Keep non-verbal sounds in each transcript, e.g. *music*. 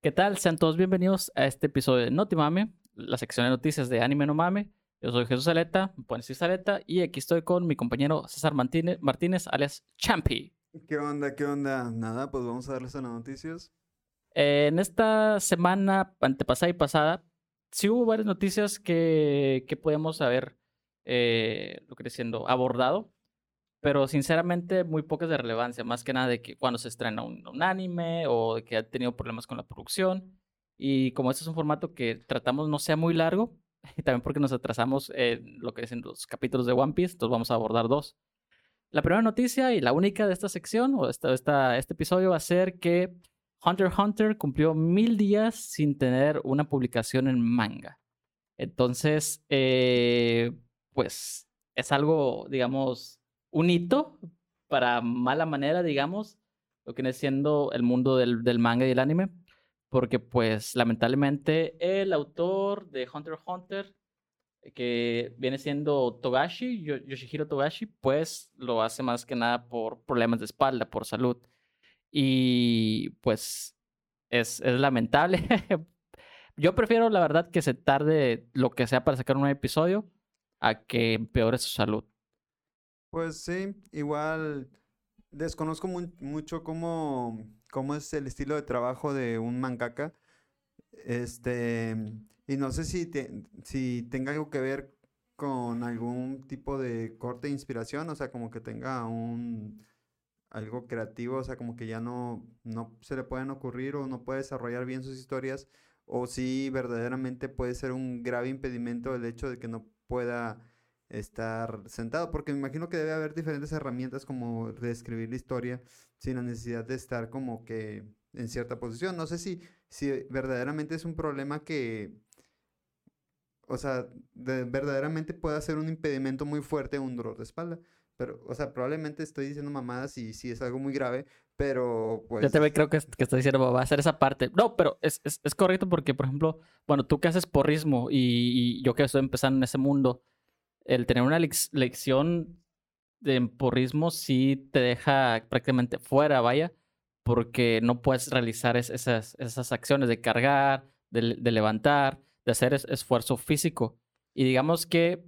¿Qué tal? Sean todos bienvenidos a este episodio de Notimame, la sección de noticias de Anime No Mame. Yo soy Jesús Saleta, me pueden decir Saleta, y aquí estoy con mi compañero César Martínez, Martínez alias Champi. ¿Qué onda? ¿Qué onda? Nada, pues vamos a darles a las noticias. Eh, en esta semana antepasada y pasada, sí hubo varias noticias que, que podemos haber, eh, lo que diciendo, abordado, pero sinceramente muy pocas de relevancia, más que nada de que cuando se estrena un, un anime o de que ha tenido problemas con la producción. Y como este es un formato que tratamos no sea muy largo, *laughs* y también porque nos atrasamos en lo que dicen los capítulos de One Piece, entonces vamos a abordar dos. La primera noticia y la única de esta sección o esta, esta, este episodio va a ser que Hunter x Hunter cumplió mil días sin tener una publicación en manga. Entonces, eh, pues es algo, digamos, un hito para mala manera, digamos, lo que viene siendo el mundo del, del manga y el anime porque pues lamentablemente el autor de Hunter x Hunter, que viene siendo Togashi, Yoshihiro Togashi, pues lo hace más que nada por problemas de espalda, por salud. Y pues es, es lamentable. *laughs* Yo prefiero la verdad que se tarde lo que sea para sacar un episodio a que empeore su salud. Pues sí, igual desconozco mucho cómo cómo es el estilo de trabajo de un mangaka. Este, y no sé si, si tenga algo que ver con algún tipo de corte de inspiración, o sea, como que tenga un algo creativo, o sea, como que ya no, no se le pueden ocurrir o no puede desarrollar bien sus historias, o si verdaderamente puede ser un grave impedimento el hecho de que no pueda estar sentado, porque me imagino que debe haber diferentes herramientas como reescribir la historia sin la necesidad de estar como que en cierta posición. No sé si, si verdaderamente es un problema que, o sea, verdaderamente pueda ser un impedimento muy fuerte un dolor de espalda. Pero, o sea, probablemente estoy diciendo mamadas y sí es algo muy grave, pero pues... Yo te creo que, que estoy diciendo, va a ser esa parte. No, pero es, es, es correcto porque, por ejemplo, bueno, tú que haces porrismo y, y yo que estoy empezando en ese mundo, el tener una lección de porrismo sí te deja prácticamente fuera, vaya, porque no puedes realizar esas, esas acciones de cargar, de, levantar, de hacer esfuerzo físico. Y digamos que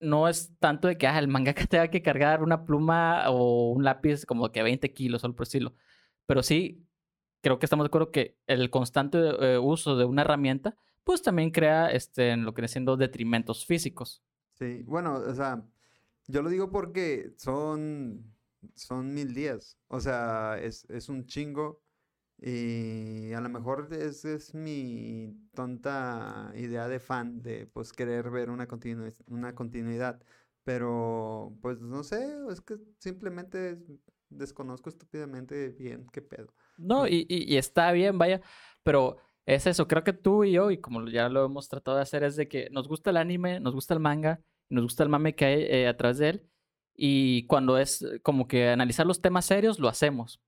no es tanto de que ah, el mangaka *laughs* tenga que cargar una pluma o un lápiz como que 20 kilos o por estilo. Pero sí, creo que estamos de acuerdo que el constante eh, uso de una herramienta, pues también crea este, en lo que viene siendo detrimentos físicos. Sí, bueno, o sea, yo lo digo porque son, son mil días. O sea, es, es un chingo. Y a lo mejor es, es mi tonta idea de fan de pues querer ver una, continu una continuidad. Pero pues no sé, es que simplemente desconozco estúpidamente bien qué pedo. No, y, y, y está bien, vaya, pero es eso, creo que tú y yo, y como ya lo hemos tratado de hacer, es de que nos gusta el anime, nos gusta el manga, nos gusta el mame que hay eh, atrás de él. Y cuando es como que analizar los temas serios, lo hacemos.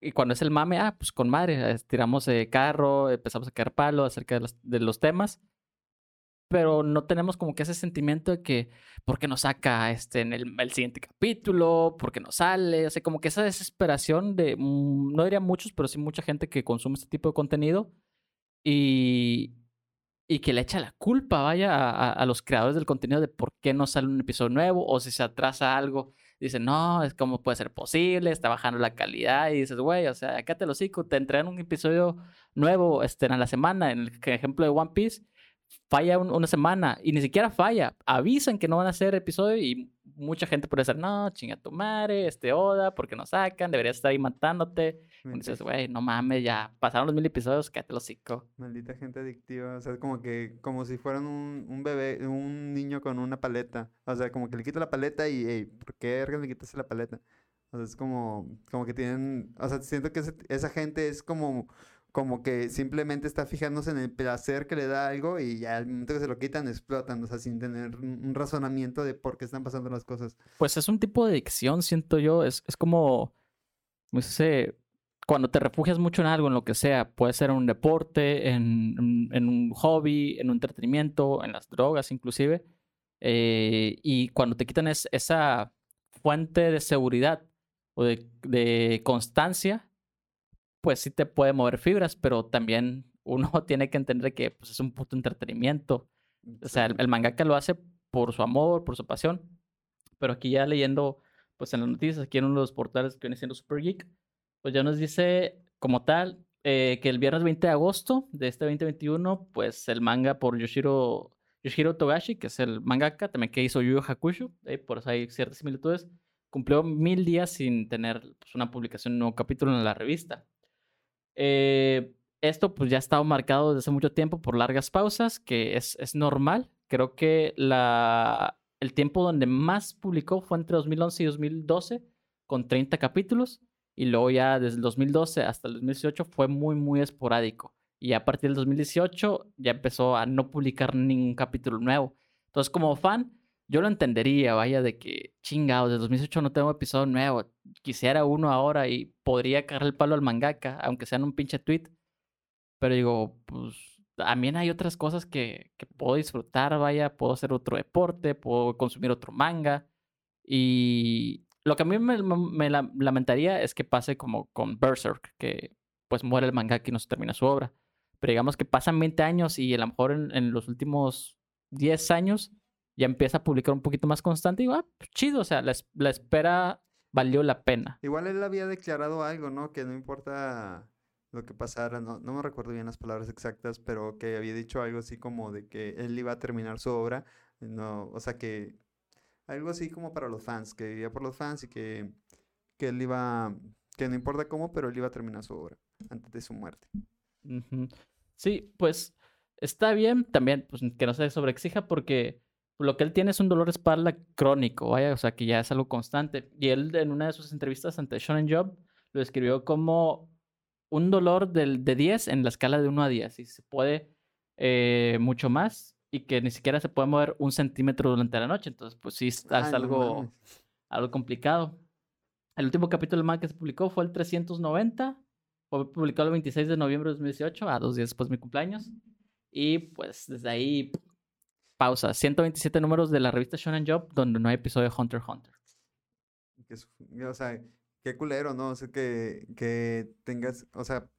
Y cuando es el mame, ah, pues con madre, tiramos de carro, empezamos a caer palo acerca de los, temas. Pero no tenemos como que ese sentimiento de que, ¿por qué no saca este, en el, el siguiente capítulo? ¿Por qué no sale? O sea, como que esa desesperación de, mm, no diría muchos, pero sí mucha gente que consume este tipo de contenido. Y, y que le echa la culpa, vaya, a, los creadores del contenido de por qué no sale un episodio nuevo o si se atrasa algo. Dicen, no, es como puede ser posible, está bajando la calidad y dices, güey, o sea, acá te lo sigo, te entregan un episodio nuevo este, en la semana, en el ejemplo de One Piece, falla una semana y ni siquiera falla, avisan que no van a hacer episodio y mucha gente puede decir, no, chinga tu madre, este Oda, porque no sacan? Deberías estar ahí matándote. Y dices, güey, no mames, ya pasaron los mil episodios, quédate los cinco. Maldita gente adictiva, o sea, como que, como si fueran un, un bebé, un niño con una paleta. O sea, como que le quito la paleta y, hey, ¿por qué le quitas la paleta? O sea, es como, como que tienen, o sea, siento que esa gente es como como que simplemente está fijándose en el placer que le da algo y ya al momento que se lo quitan explotan, o sea, sin tener un razonamiento de por qué están pasando las cosas. Pues es un tipo de adicción, siento yo, es, es como, no sé, cuando te refugias mucho en algo, en lo que sea, puede ser en un deporte, en, en, un hobby, en un entretenimiento, en las drogas inclusive, eh, y cuando te quitan esa fuente de seguridad o de, de constancia, pues sí te puede mover fibras, pero también uno *laughs* tiene que entender que pues, es un puto entretenimiento. O sea, el, el mangaka lo hace por su amor, por su pasión. Pero aquí ya leyendo, pues en las noticias, aquí en uno de los portales que viene siendo Super Geek, pues ya nos dice como tal eh, que el viernes 20 de agosto de este 2021, pues el manga por Yoshiro, Yoshiro Togashi, que es el mangaka, también que hizo Yu Yu Hakusho, eh, por eso hay ciertas similitudes, cumplió mil días sin tener pues, una publicación, un nuevo capítulo en la revista. Eh, esto pues ya ha estado marcado desde hace mucho tiempo por largas pausas, que es, es normal. Creo que la, el tiempo donde más publicó fue entre 2011 y 2012, con 30 capítulos. Y luego ya desde el 2012 hasta el 2018 fue muy, muy esporádico. Y a partir del 2018 ya empezó a no publicar ningún capítulo nuevo. Entonces, como fan, yo lo entendería, vaya, de que chingado, desde 2018 no tengo episodio nuevo. Quisiera uno ahora y podría cagar el palo al mangaka, aunque sea en un pinche tweet. Pero digo, pues también hay otras cosas que, que puedo disfrutar, vaya, puedo hacer otro deporte, puedo consumir otro manga. Y lo que a mí me, me lamentaría es que pase como con Berserk, que pues muere el mangaka y no se termina su obra. Pero digamos que pasan 20 años y a lo mejor en, en los últimos 10 años ya empieza a publicar un poquito más constante y digo, ah, pues chido, o sea, la, la, espera valió la pena. Igual él había declarado algo, ¿no? Que no importa lo que pasara, no, no me recuerdo bien las palabras exactas, pero que había dicho algo así como de que él iba a terminar su obra, no, o sea que algo así como para los fans, que vivía por los fans y que, que él iba, que no importa cómo, pero él iba a terminar su obra antes de su muerte. Sí, pues está bien también, pues que no se sobreexija porque lo que él tiene es un dolor de espalda crónico, vaya, o sea, que ya es algo constante. Y él en una de sus entrevistas ante Shonen Job lo describió como un dolor del, de 10 en la escala de 1 a 10. Y se puede eh, mucho más y que ni siquiera se puede mover un centímetro durante la noche. Entonces, pues sí, es, Ay, no algo, mames. algo complicado. El último capítulo del manga que se publicó fue el 390. Fue publicado el 26 de noviembre de 2018, a dos días después de mi cumpleaños. Y pues desde ahí pausa. 127 números de la revista Shonen Jump donde no hay episodio de Hunter x Hunter. O sea, qué culero, ¿no? O sea, que, que tengas, o sea,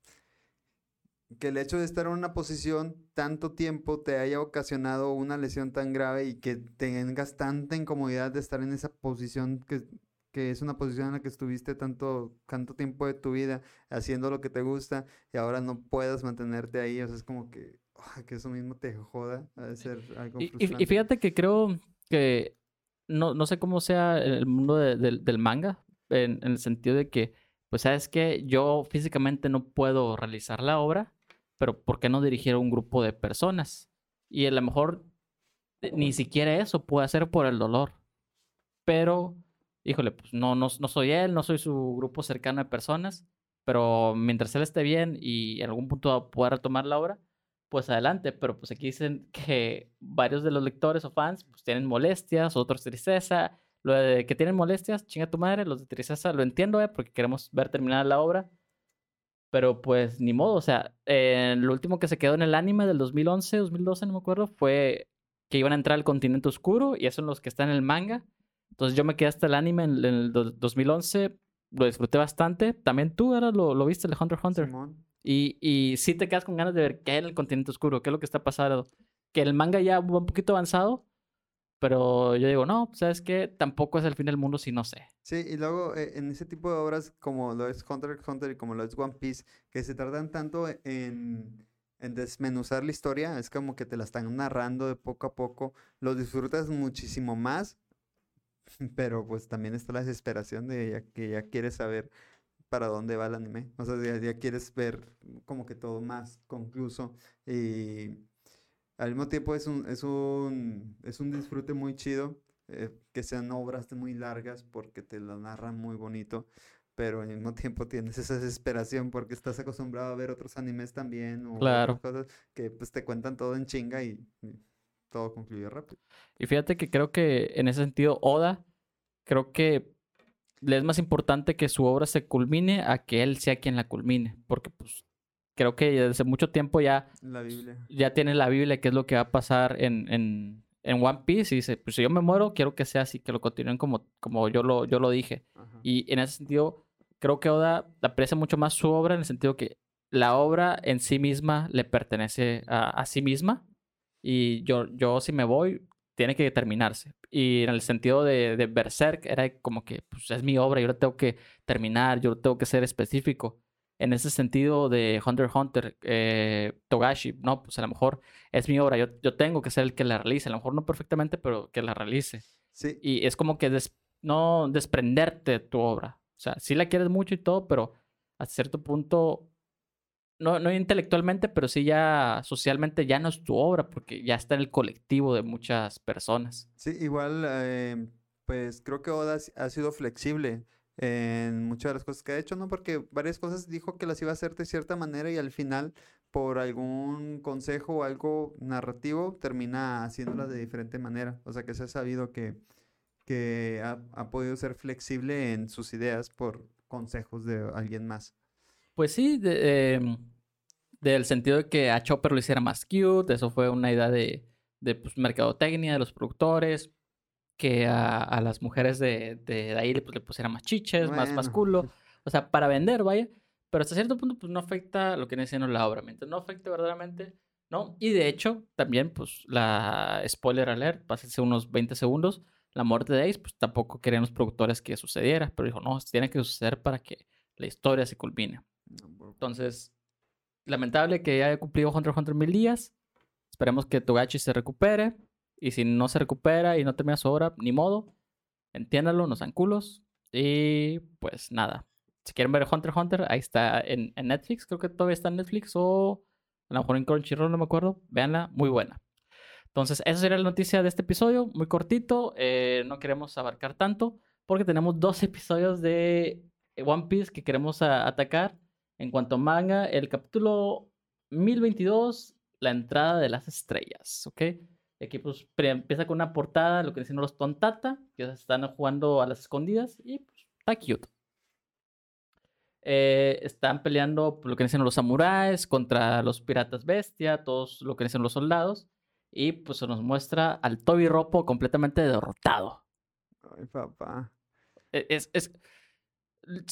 que el hecho de estar en una posición tanto tiempo te haya ocasionado una lesión tan grave y que tengas tanta incomodidad de estar en esa posición que, que es una posición en la que estuviste tanto, tanto tiempo de tu vida haciendo lo que te gusta y ahora no puedas mantenerte ahí, o sea, es como que, *laughs* que eso mismo te joda, ha de ser algo Y, y- fíjate que creo que no, no sé cómo sea el mundo de- del- del manga, en, en el sentido de que, pues, sabes que yo físicamente no puedo realizar la obra, pero ¿por qué no dirigir a un grupo de personas? Y a lo mejor eh, ni siquiera eso puede hacer por el dolor. Pero, híjole, pues no, no, no soy él, no soy su grupo cercano de personas, pero mientras él esté bien y en algún punto pueda retomar la obra, pues adelante, pero pues aquí dicen que varios de los lectores o fans pues tienen molestias, otros tristeza. Lo de que tienen molestias, chinga tu madre, los de tristeza lo entiendo, eh, porque queremos ver terminada la obra. Pero pues ni modo, o sea, eh, lo último que se quedó en el anime del 2011, 2012, no me acuerdo, fue que iban a entrar al continente oscuro y eso son los que están en el manga. Entonces yo me quedé hasta el anime en, en el do- 2011, lo disfruté bastante. También tú, ahora lo, lo viste, el Hunter Hunter. Simón. Y, y sí te quedas con ganas de ver qué en el continente oscuro, qué es lo que está pasando. Que el manga ya va un poquito avanzado, pero yo digo, no, ¿sabes qué? Tampoco es el fin del mundo si no sé. Sí, y luego eh, en ese tipo de obras como lo es Hunter x Hunter y como lo es One Piece, que se tardan tanto en, en desmenuzar la historia, es como que te la están narrando de poco a poco, lo disfrutas muchísimo más, *laughs* pero pues también está la desesperación de ya, que ya quieres saber para dónde va el anime, o sea, ya, ya quieres ver como que todo más concluso y al mismo tiempo es un, es un, es un disfrute muy chido eh, que sean obras muy largas porque te lo narran muy bonito, pero al mismo tiempo tienes esa desesperación porque estás acostumbrado a ver otros animes también o Claro. otras cosas que pues te cuentan todo en chinga y, y todo concluye rápido. Y fíjate que creo que en ese sentido, Oda, creo que le es más importante que su obra se culmine a que él sea quien la culmine. Porque pues creo que desde mucho tiempo ya, La Biblia. ya tiene la Biblia, qué es lo que va a pasar en, en, en One Piece. Y dice, pues si yo me muero, quiero que sea así, que lo continúen como, como yo, lo, yo lo dije. Ajá. Y en ese sentido, creo que Oda aprecia mucho más su obra en el sentido que la obra en sí misma le pertenece a, sí misma y yo, yo si me voy, tiene que terminarse. Y en el sentido de, de Berserk era como que pues, es mi obra, yo la tengo que terminar, yo tengo que ser específico. En ese sentido de Hunter Hunter, eh, Togashi, no, pues a lo mejor es mi obra, yo, yo tengo que ser el que la realice, a lo mejor no perfectamente, pero que la realice. Sí. Y es como que no desprenderte de tu obra. O sea, sí la quieres mucho y todo, pero a cierto punto no, no intelectualmente, pero sí ya socialmente ya no es tu obra, porque ya está en el colectivo de muchas personas. Sí, igual, eh, pues creo que Oda ha sido flexible en muchas de las cosas que ha hecho, ¿no? Porque varias cosas dijo que las iba a hacer de cierta manera y al final, por algún consejo o algo narrativo, termina haciéndolas de diferente manera. O sea que se ha sabido que, que ha, ha podido ser flexible en sus ideas por consejos de alguien más. Pues sí, de, em, del sentido de que a Chopper lo hiciera más cute, eso fue una idea de, de pues, mercadotecnia de los productores, que a, las mujeres de, de, ahí pues, le pusieran más chiches, más, más culo, *laughs* o sea, para vender, vaya, pero hasta cierto punto pues no afecta lo que viene siendo la obra, mientras no afecte verdaderamente, ¿no? Y de hecho, también, pues, la spoiler alert, pásense unos 20 segundos, la muerte de Ace, pues tampoco querían los productores que sucediera, pero dijo, no, tiene que suceder para que la historia se culmine. Entonces, lamentable que haya cumplido Hunter x Hunter mil días. Esperemos que Togachi se recupere. Y si no se recupera y no termina su obra, ni modo. Entiéndalo, no sean culos. Y pues nada. Si quieren ver Hunter x Hunter, ahí está en, Netflix. Creo que todavía está en Netflix o a lo mejor en Crunchyroll, no me acuerdo. Véanla, muy buena. Entonces, esa sería la noticia de este episodio. Muy cortito. Eh, no queremos abarcar tanto porque tenemos dos *laughs* episodios de One Piece que queremos atacar. En cuanto a manga, el capítulo 1022, la entrada de las estrellas, ¿ok? Aquí pues empieza con una portada, lo que dicen los Tontata, que están jugando a las escondidas y pues está cute. Eh, están peleando lo que dicen los samuráis contra los piratas bestia, todos lo que dicen los soldados. Y pues se nos muestra al Toby Ropo completamente derrotado. Ay, papá. E, es, es,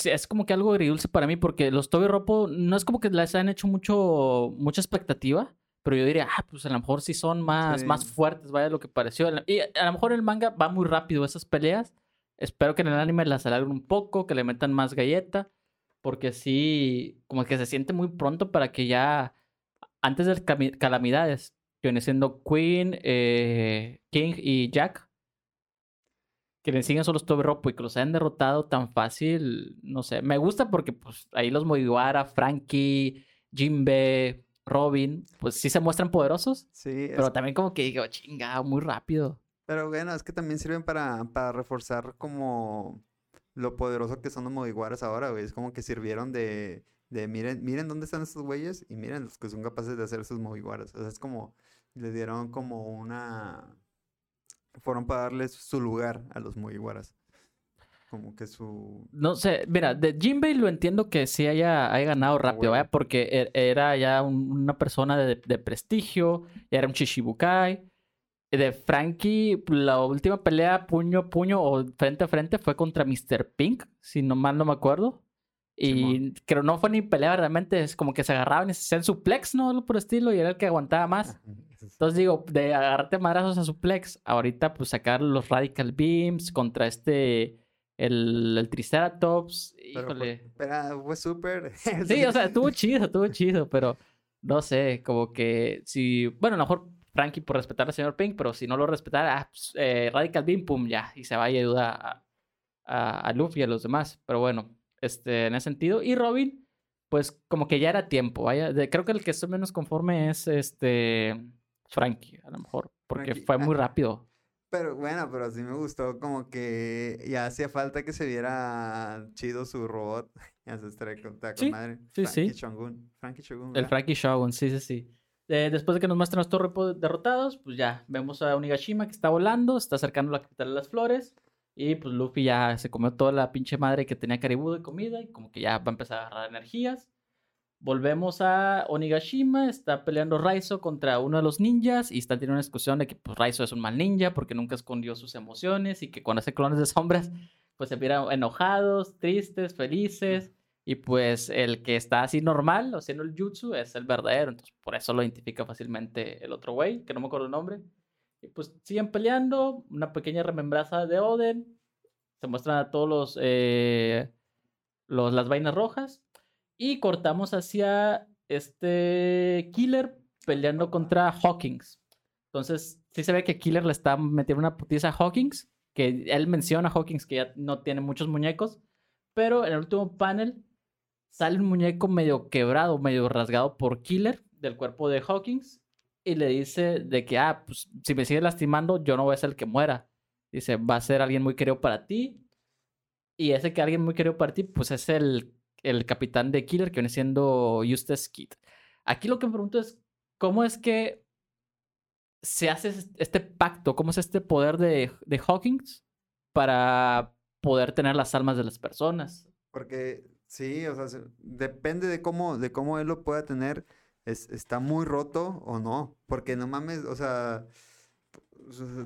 es como que algo agridulce para mí porque los Toby Ropo no es como que les han hecho mucho, mucha expectativa, pero yo diría, ah, pues a lo mejor sí son más, más fuertes, vaya lo que pareció. Y a lo mejor el manga va muy rápido esas peleas. Espero que en el anime las alarguen un poco, que le metan más galleta, porque sí, como que se siente muy pronto para que ya, antes de calamidades, que viene siendo Queen, eh, King y Jack, que le siguen solo Toby Ropo y que los hayan derrotado tan fácil, no sé. Me gusta porque pues ahí los Moiguara, Frankie, Jimbe, Robin, pues sí se muestran poderosos. Sí. Pero también como que digo, chinga, muy rápido. Pero bueno, es que también sirven para, para reforzar como lo poderoso que son los Moiguaras ahora, güey. Es como que sirvieron de, de miren, miren dónde están estos güeyes y miren los que son capaces de hacer sus Moiguaras. O sea, es como, le dieron como una fueron para darles su lugar a los Mugiwaras. Como que su... No sé, mira, de Jinbei lo entiendo que sí haya, ganado rápido, ¿eh? Porque er, era ya una persona de, prestigio, era un Chichibukai. De Frankie, la última pelea puño a puño o frente a frente fue contra Mr. Pink, si no mal no me acuerdo. Y creo no fue ni pelea realmente, es como que se agarraban y se hacían suplex, ¿no? Por estilo, y era el que aguantaba más. Entonces digo, de agarrarte madrazos a suplex, ahorita pues sacar los Radical Beams contra este, el, el Triceratops, híjole. Pero fue súper. *laughs* sí, o sea, estuvo chido, estuvo chido, pero no sé, como que si, bueno, a lo mejor Frankie por respetar al señor Pink, pero si no lo respetara, ah, pues, eh, Radical Beam, pum, ya, y se va y ayuda a, a, a Luffy y a los demás, pero bueno este, en ese sentido. Y Robin, pues como que ya era tiempo, vaya. creo que el que estoy menos conforme es este Frankie, a lo mejor, porque fue muy rápido. Pero bueno, pero sí me gustó como que ya hacía falta que se viera chido su robot. *laughs* Ya se con, sí, madre. Sí, Frankie sí. Frankie Shogun. El Frankie Shogun, sí, sí, sí. después de que nos muestran los torres derrotados, pues ya vemos a Onigashima que está volando, está acercando la capital de las flores. Y pues Luffy ya se comió toda la pinche madre que tenía Caribou de comida y como que ya va a empezar a agarrar energías. Volvemos a Onigashima, está peleando Raizo contra uno de los ninjas y está teniendo una discusión de que pues Raizo es un mal ninja porque nunca escondió sus emociones y que cuando hace clones de sombras pues se miran enojados, tristes, felices. Y pues el que está así normal, haciendo el jutsu, es el verdadero. Entonces por eso lo identifica fácilmente el otro güey, que no me acuerdo el nombre. Pues siguen peleando, una pequeña remembranza de Oden. Se muestran a todos los, eh, los las vainas rojas. Y cortamos hacia este Killer peleando contra Hawkins. Entonces, sí se ve que Killer le está metiendo una putiza a Hawkins. Que él menciona a Hawkins que ya no tiene muchos muñecos. Pero en el último panel sale un muñeco medio quebrado, medio rasgado por Killer del cuerpo de Hawkins y le dice de que, ah, pues si me sigue lastimando, yo no voy a ser el que muera. Dice, va a ser alguien muy querido para ti. Y ese que alguien muy querido para ti, pues es el, el capitán de Killer que viene siendo Eustace Kid. Aquí lo que me pregunto es, ¿cómo es que se hace este pacto? ¿Cómo es este poder de, de Hawkins para poder tener las almas de las personas? Porque Sí, o sea, depende de cómo, de cómo él lo pueda tener, es, está muy roto o no, porque no mames, o sea,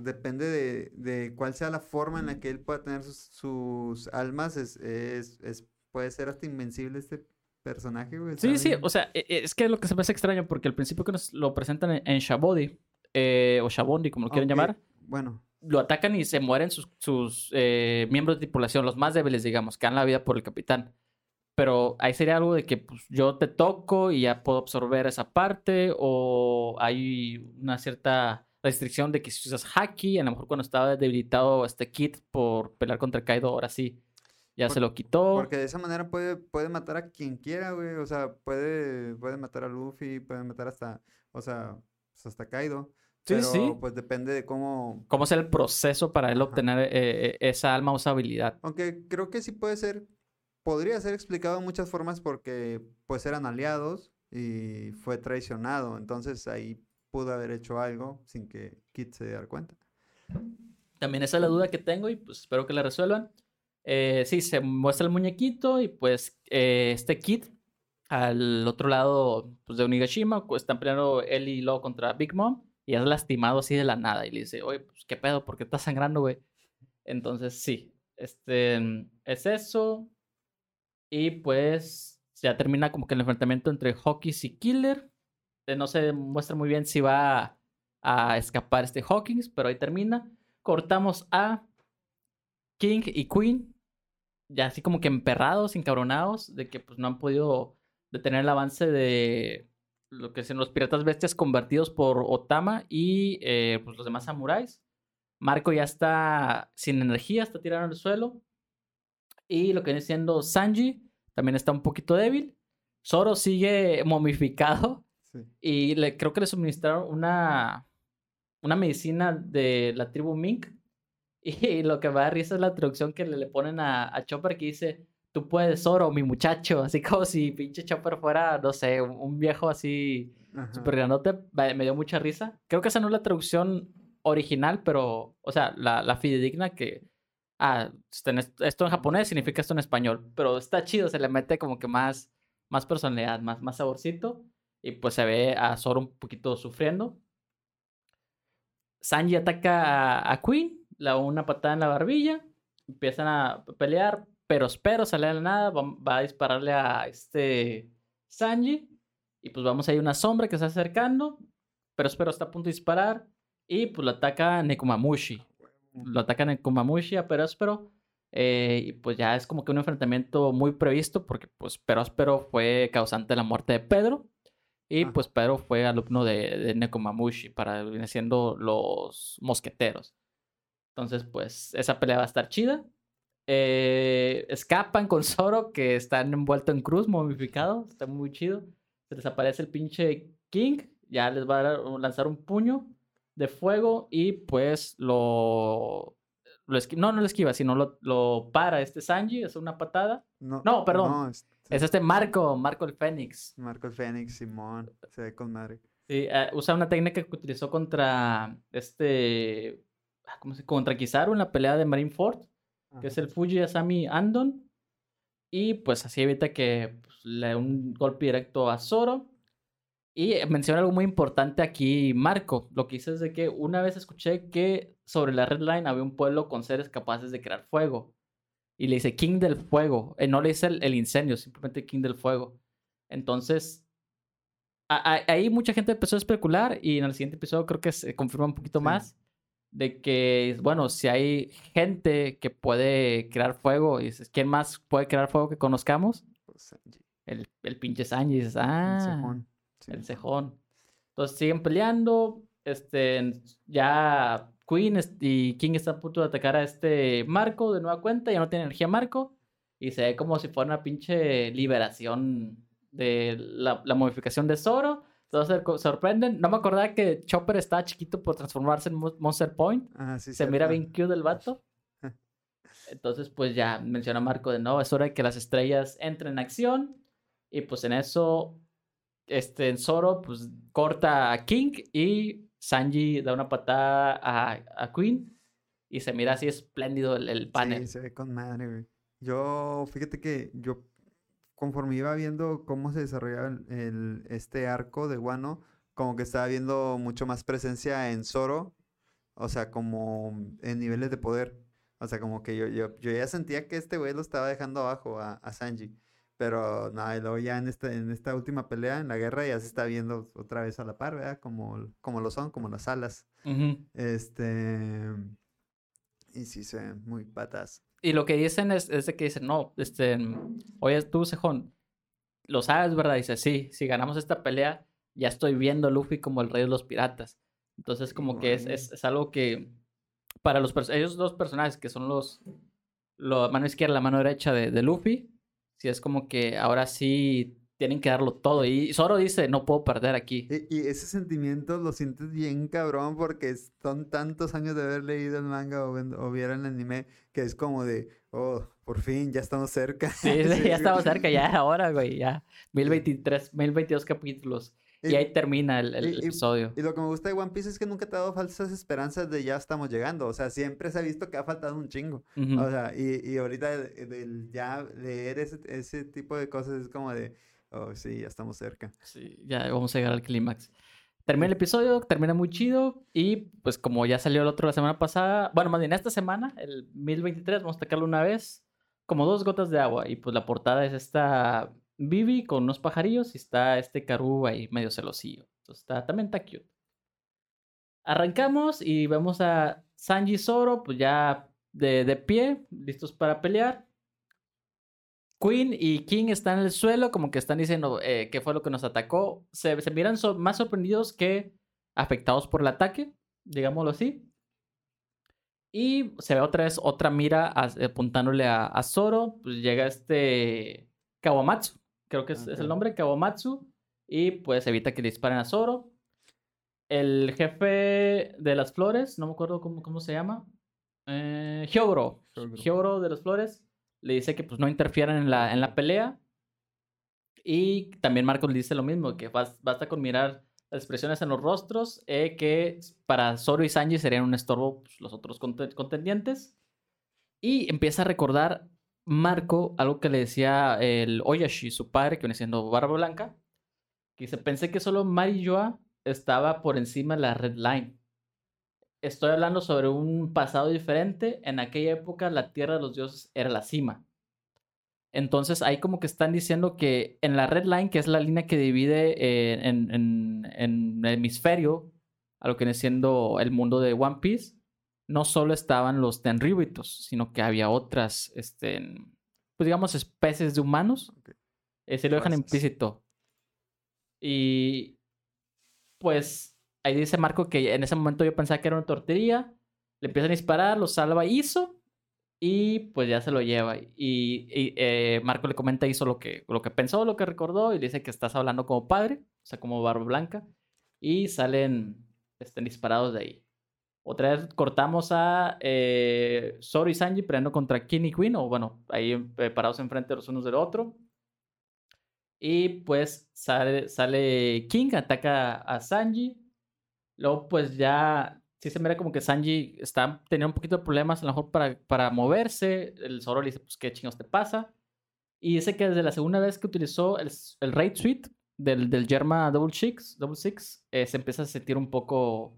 depende de, de, cuál sea la forma en la que él pueda tener sus, almas, es, es, es, puede ser hasta invencible este personaje, güey. Sí, sí, o sea, e, e, es que lo que se me hace extraño, porque al principio que nos lo presentan en, Shabodi, eh, o Shabondi, como lo quieren llamar. Bueno. Lo atacan y se mueren sus, sus eh, miembros de tripulación, los más débiles, digamos, que dan la vida por el capitán. Pero ahí sería algo de que pues, yo te toco y ya puedo absorber esa parte, o hay una cierta restricción de que si usas Haki, a lo mejor cuando estaba debilitado este kit por pelear contra Kaido, ahora sí, ya se lo quitó. Porque de esa manera puede, puede matar a quien quiera, güey. O sea, puede, puede matar a Luffy, puede matar hasta, o sea, pues, hasta Kaido. Sí, sí. Pues depende de cómo. Cómo será el proceso para él obtener eh, eh, esa alma usabilidad. Aunque creo que sí puede ser podría ser explicado de muchas formas porque pues eran aliados y fue traicionado. Entonces ahí pudo haber hecho algo sin que Kit se diera cuenta. También esa es la duda que tengo y pues espero que la resuelvan. Eh, sí, se muestra el muñequito y pues eh, este Kit al otro lado pues, de Onigashima, pues están peleando él y Lo contra Big Mom y es lastimado así de la nada y le dice, oye, pues qué pedo, ¿por qué estás sangrando, güey? Entonces sí, este, es eso. Y pues ya termina como que el enfrentamiento entre Hawkins y Killer. Eh, no se muestra muy bien si va a, escapar este Hawkins, pero ahí termina. Cortamos a King y Queen, ya así como que emperrados, encabronados, de que pues no han podido detener el avance de lo que son los piratas bestias convertidos por Otama y eh, pues los demás samuráis. Marco ya está sin energía, está tirado el suelo. Y lo que viene siendo Sanji también está un poquito débil. Zoro sigue momificado. Y le, creo que le suministraron una, una medicina de la tribu Mink. *laughs* Y lo que me da risa es la traducción que le, ponen a, a, Chopper que dice, tú puedes, Zoro, mi muchacho. Así *laughs* como si pinche Chopper fuera, no sé, un, viejo así súper grandote. Me dio mucha risa. Creo que esa no es la traducción original, pero, o sea, la, la fidedigna que ah, esto en japonés significa esto en español, pero está chido, se le mete como que más, más personalidad, más, más saborcito, y pues se ve a Zoro un poquito sufriendo. Sanji ataca a, Queen, le da una patada en la barbilla, empiezan a pelear, pero espero sale de la nada, va, a dispararle a este Sanji, y pues vamos a ir una sombra que está acercando, pero espero está a punto de disparar, y pues lo ataca Nekomamushi lo atacan en Kumamushi a Peróspero. Eh, y pues ya es como que un enfrentamiento muy previsto porque pues Peróspero fue causante de la muerte de Pedro. Y ah. pues Pedro fue alumno de, de Nekomamushi para viene siendo los mosqueteros. Entonces pues esa pelea va a estar chida. Eh, escapan con Zoro que están envuelto en cruz, momificado. Está muy chido. Se les aparece el pinche King. Ya les va a lanzar un puño de fuego y pues lo... lo no, no lo esquiva, sino lo, lo para este Sanji, es una patada. No, no perdón. es, este Marco, Marco el Fénix. Marco el Fénix, Simón, se ve con madre. Sí, eh, usa una técnica que utilizó contra este, ah, ¿cómo se Contra Kizaru en la pelea de Marineford, que es el Fuji Asami Andon. Y pues así evita que pues, le dé un golpe directo a Zoro. Y menciona algo muy importante aquí, Marco. Lo que dice es de que una vez escuché que sobre la Red Line había un pueblo con seres capaces de crear fuego. y le dice King del Fuego. Eh, no le dice el, el incendio, simplemente King del Fuego. Entonces, a- a- ahí mucha gente empezó a especular y en el siguiente episodio creo que se confirma un poquito Sí. más de que, bueno, si hay gente que puede crear fuego, y dices, ¿quién más puede crear fuego que conozcamos? Pues, Sanji, El, el pinche Sanji. Dices, ah, sí. el cejón. Entonces siguen peleando. Este, ya Queen y King están a punto de atacar a este Marco de nueva cuenta. Ya no tiene energía Marco. Y se ve como si fuera una pinche liberación de la, la modificación de Zoro. Todos se sorprenden. No me acordaba que Chopper estaba chiquito por transformarse en Mo- Monster Point. Ah, sí, se mira cierto. bien cute el vato. *laughs* Entonces, pues ya menciona Marco de nuevo, es hora de que las estrellas entren en acción. Y pues en eso, este, en Zoro, pues corta a King y Sanji da una patada a, a Queen. Y se mira así espléndido el, el panel. Sí, se ve con madre, güey. Yo, fíjate que yo, conforme iba viendo cómo se desarrollaba el, el- este arco de Wano, como que estaba viendo mucho más presencia en Zoro, o sea, como en niveles de poder. O sea, como que yo, yo, yo ya sentía que este güey lo estaba dejando abajo a, a Sanji. Pero nada, y luego ya en esta, en esta última pelea, en la guerra, ya se está viendo otra vez a la par, ¿verdad? Como, como lo son, como las alas. Este. Y sí, se ven muy patas. Y lo que dicen es, es de que dicen, no, este, oye, tú, Sejón, lo sabes, ¿verdad? Dice, sí, si ganamos esta pelea, ya estoy viendo a Luffy como el rey de los piratas. Entonces, como que es, es, es algo que para los ellos dos personajes que son los, la mano izquierda, la mano derecha de, de Luffy, sí es como que ahora sí tienen que darlo todo. Y Zoro dice, no puedo perder aquí. Y, y ese sentimiento lo sientes bien cabrón porque son tantos años de haber leído el manga o, o el anime que es como de, oh, por fin, ya estamos cerca. Sí, *laughs* sí, ya estamos cerca, ya ahora, güey, ya. 1023, 1022 capítulos. Y, Y- ahí termina el, el y- y- episodio. Y lo que me gusta de One Piece es que nunca te ha dado falsas esperanzas de ya estamos llegando. O sea, siempre se ha visto que ha faltado un chingo. Ujú. O sea, y, y ahorita el, el ya leer ese, ese tipo de cosas es como de, oh, sí, ya estamos cerca. Sí, ya vamos a llegar al clímax. Termina el episodio, termina muy chido. Y pues, como ya salió el otro la semana pasada, bueno, más bien esta semana, el 1023, vamos a atacarlo una vez, como dos gotas de agua. Y pues la portada es esta Vivi con unos pajarillos y está este Karú ahí medio celosillo. Entonces está, también está cute. Arrancamos y vemos a Sanji y Zoro, pues ya de, de pie, listos para pelear. Queen y King están en el suelo, como que están diciendo eh, qué fue lo que nos atacó. Se, se miran más sorprendidos que afectados por el ataque, digámoslo así. Y se ve otra vez otra mira as- apuntándole a, a Zoro. Pues llega este Kawamatsu, creo que es, es el nombre, Kawamatsu. Y pues evita que le disparen a Zoro. El jefe de las flores, no me acuerdo cómo, cómo se llama. Eh, Hyogoro. De las flores le dice que pues no interfieran en la, en la pelea. Y también Marcos le dice lo mismo, que bas- basta con mirar las expresiones en los rostros, eh, que para Zoro y Sanji serían un estorbo pues, los otros conte- contendientes. Y empieza a recordar Marco algo que le decía el Oyashi, su padre, que viene siendo Barba Blanca, que dice, pensé que solo Marijoa estaba por encima de la Red Line. Estoy hablando sobre un pasado diferente. En aquella época la Tierra de los Dioses era la cima. Entonces ahí como que están diciendo que en la Red Line, que es la línea que divide eh, en, en, en el hemisferio a lo que viene siendo el mundo de One Piece, no solo estaban los Tenryubitos, sino que había otras, este, pues digamos, especies de humanos. Eh, se lo dejan Razas. implícito. Y pues ahí dice Marco que en ese momento yo pensaba que era una tortillería. Le empiezan a disparar, lo salva Iso y pues ya se lo lleva. Y, y, eh, Marco le comenta a Iso lo que, lo que pensó, lo que recordó y le dice que estás hablando como padre, o sea, como barba blanca. Y salen estén disparados de ahí. Otra vez cortamos a eh, Zoro y Sanji peleando contra King y Queen, o bueno, ahí eh, parados enfrente los unos del otro. Y pues sale, King, ataca a Sanji. Luego pues ya sí se mira como que Sanji está teniendo un poquito de problemas a lo mejor para, para moverse. El Zoro le dice pues qué chingos te pasa. Y dice que desde la segunda vez que utilizó el, el Raid Suite del, del Yerma Double Six, Double Six eh, se empieza a sentir un poco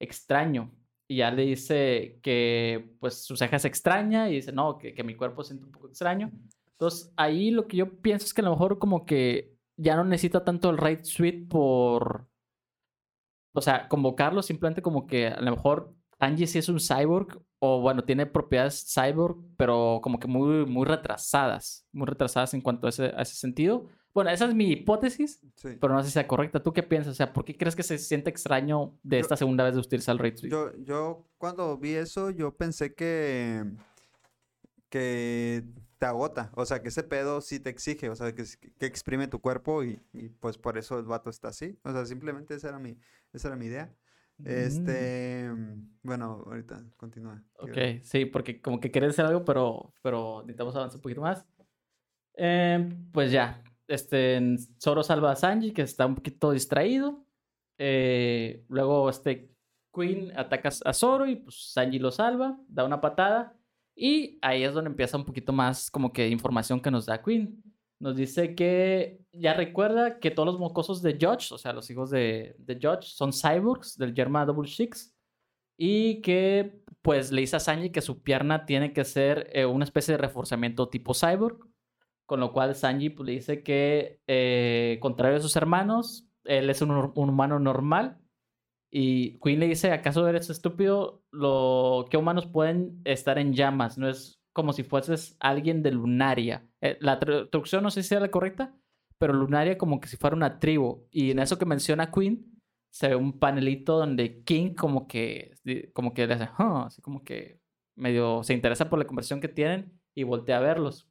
extraño. Y ya le dice que pues su ceja es extraña y dice, no, que, que mi cuerpo siente un poco extraño. Entonces ahí lo que yo pienso es que a lo mejor como que ya no necesita tanto el raid suite por, o sea, convocarlo simplemente como que a lo mejor Angie sí es un cyborg o bueno, tiene propiedades cyborg, pero como que muy, muy retrasadas, muy retrasadas en cuanto a a ese sentido. Bueno, esa es mi hipótesis, Sí. pero no sé si sea correcta. ¿Tú qué piensas? O sea, ¿por qué crees que se siente extraño de Yo- esta segunda vez de utilizar el Suite? Yo, yo cuando vi eso, yo pensé que, que te agota, o sea, que ese pedo sí te exige, o sea, que, que exprime tu cuerpo y, y, pues por eso el vato está así. O sea, simplemente esa era mi, esa era mi idea. Este, bueno, ahorita continúa. Ok, Quiero- sí, porque como que quieres hacer algo, pero, pero necesitamos avanzar un poquito más. Eh, pues ya, este, Zoro salva a Sanji, que está un poquito distraído. Eh, luego este Queen ataca a Zoro y pues Sanji lo salva, da una patada. Y ahí es donde empieza un poquito más como que información que nos da Queen. Nos dice que ya recuerda que todos los mocosos de Judge, o sea, los hijos de, de Judge, son cyborgs del Yerma Double Six. Y que pues le dice a Sanji que su pierna tiene que ser eh, una especie de reforzamiento tipo cyborg. Con lo cual Sanji pues, le dice que, eh, contrario a sus hermanos, él es un, humano normal. Y Queen le dice, ¿acaso eres estúpido? Lo, ¿Qué humanos pueden estar en llamas? No es como si fueses alguien de Lunaria. Eh, la tra- traducción no sé si sea la correcta, pero Lunaria como que si fuera una tribu. Y en eso que menciona Queen, se ve un panelito donde King como que, como que le hace, así como que medio se interesa por la conversación que tienen y voltea a verlos.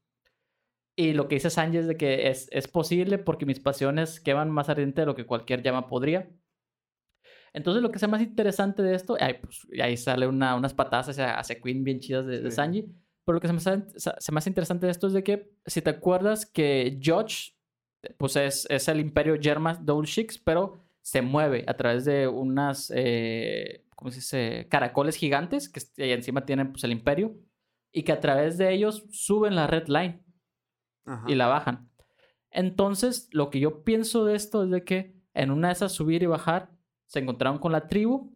Y lo que dice Sanji es de que es, es posible porque mis pasiones queman más ardiente de lo que cualquier llama podría. Entonces lo que es más interesante de esto, ahí, pues, y ahí sale una, unas patadas hacia, hacia Queen bien chidas de, de Sí. Sanji. Pero lo que se me, hace, se me hace interesante de esto es de que, si te acuerdas que George, pues es, es el imperio Yerma Double Six, pero se mueve a través de unas, eh, ¿cómo se dice? Caracoles gigantes que y encima tienen pues el imperio y que a través de ellos suben la red line Ajá. y la bajan. Entonces, lo que yo pienso de esto es de que en una de esas subir y bajar se encontraron con la tribu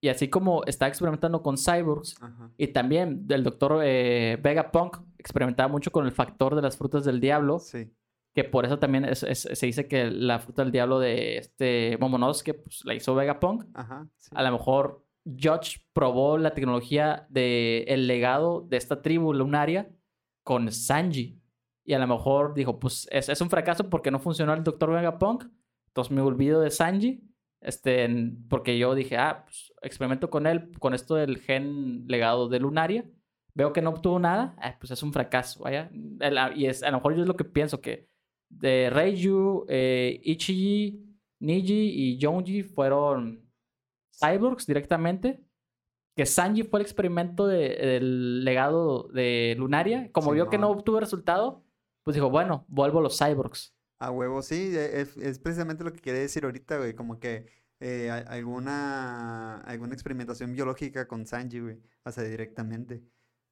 y así como está experimentando con cyborgs Ajá. y también el doctor eh, Vegapunk experimentaba mucho con el factor de las frutas del diablo, Sí. que por eso también es- es- se dice que la fruta del diablo de este Momonosuke pues, la hizo Vegapunk. Ajá. sí. A lo mejor Judge probó la tecnología del el legado de esta tribu lunaria con Sanji. Y a lo mejor dijo, pues es, es un fracaso porque no funcionó el Dr. Vegapunk. Entonces me olvido de Sanji. Este, porque yo dije, ah, pues experimento con él, con esto del gen legado de Lunaria. Veo que no obtuvo nada, ah, pues es un fracaso, vaya. El- a- Y es, a lo mejor yo es lo que pienso, que de Reiju, eh, Ichiji, Niji y Yonji fueron cyborgs directamente. Que Sanji fue el experimento de- del legado de Lunaria. Como vio que no obtuvo resultado, pues dijo, bueno, vuelvo a los cyborgs. A huevo, sí, e- es, es precisamente lo que quería decir ahorita, güey, como que eh, alguna, alguna experimentación biológica con Sanji, güey, o sea, directamente.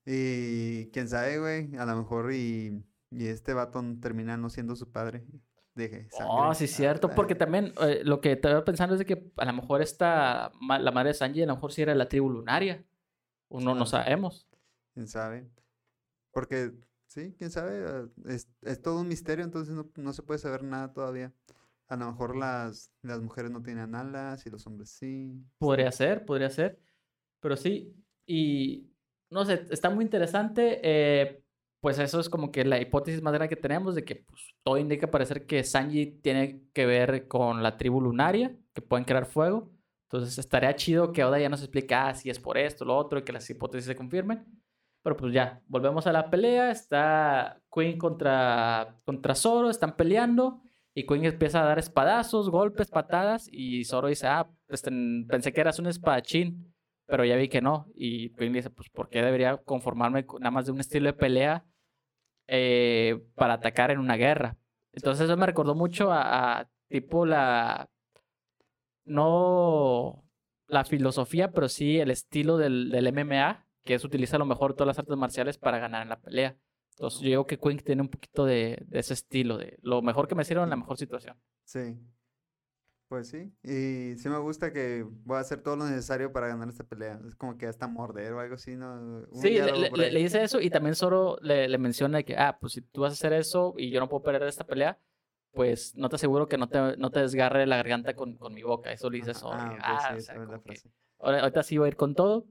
Y quién sabe, güey, a lo mejor y, y este vato termina no siendo su padre. Deje, Oh, sí, cierto. Porque también eh, lo que estaba pensando es de que a lo mejor esta, la madre de Sanji, a lo mejor sí era la tribu lunaria. O no, no Sabe. sabemos. quién sabe. Porque, sí, quién sabe, es, es todo un misterio, entonces no, no se puede saber nada todavía. A lo mejor las, las mujeres no tienen alas y los hombres sí. Podría ser, podría ser. Pero sí, y no sé, está muy interesante. eh, pues eso es como que la hipótesis más grande que tenemos de que pues, todo indica parecer que Sanji tiene que ver con la tribu lunaria, que pueden crear fuego. Entonces estaría chido que Oda ya nos explique ah, si es por esto, lo otro, y que las hipótesis se confirmen. Pero pues ya, volvemos a la pelea. Está Queen contra, contra Zoro, están peleando. Y Queen empieza a dar espadazos, golpes, patadas. Y Zoro dice, ah, este, pensé que eras un espadachín, pero ya vi que no. Y Queen dice, pues, ¿por qué debería conformarme con nada más de un estilo de pelea eh, para atacar en una guerra? Entonces eso me recordó mucho a, a tipo la... No la filosofía, pero sí el estilo del, del MMA, que es utiliza a lo mejor todas las artes marciales para ganar en la pelea. Entonces yo digo que Queen tiene un poquito de, de ese estilo, de lo mejor que me hicieron en la mejor situación. Sí. Pues sí, y sí me gusta que voy a hacer todo lo necesario para ganar esta pelea. Es como que hasta morder o algo así, ¿no? Un Sí, le, le- le- dice eso y también Zoro le, le menciona que, ah, pues si tú vas a hacer eso y yo no puedo perder esta pelea, pues no te aseguro que no te, no te desgarre la garganta con, con mi boca. Eso le dice Ajá, Zoro. Ah, ah, sí, o sea, es que ahorita sí voy a ir con todo.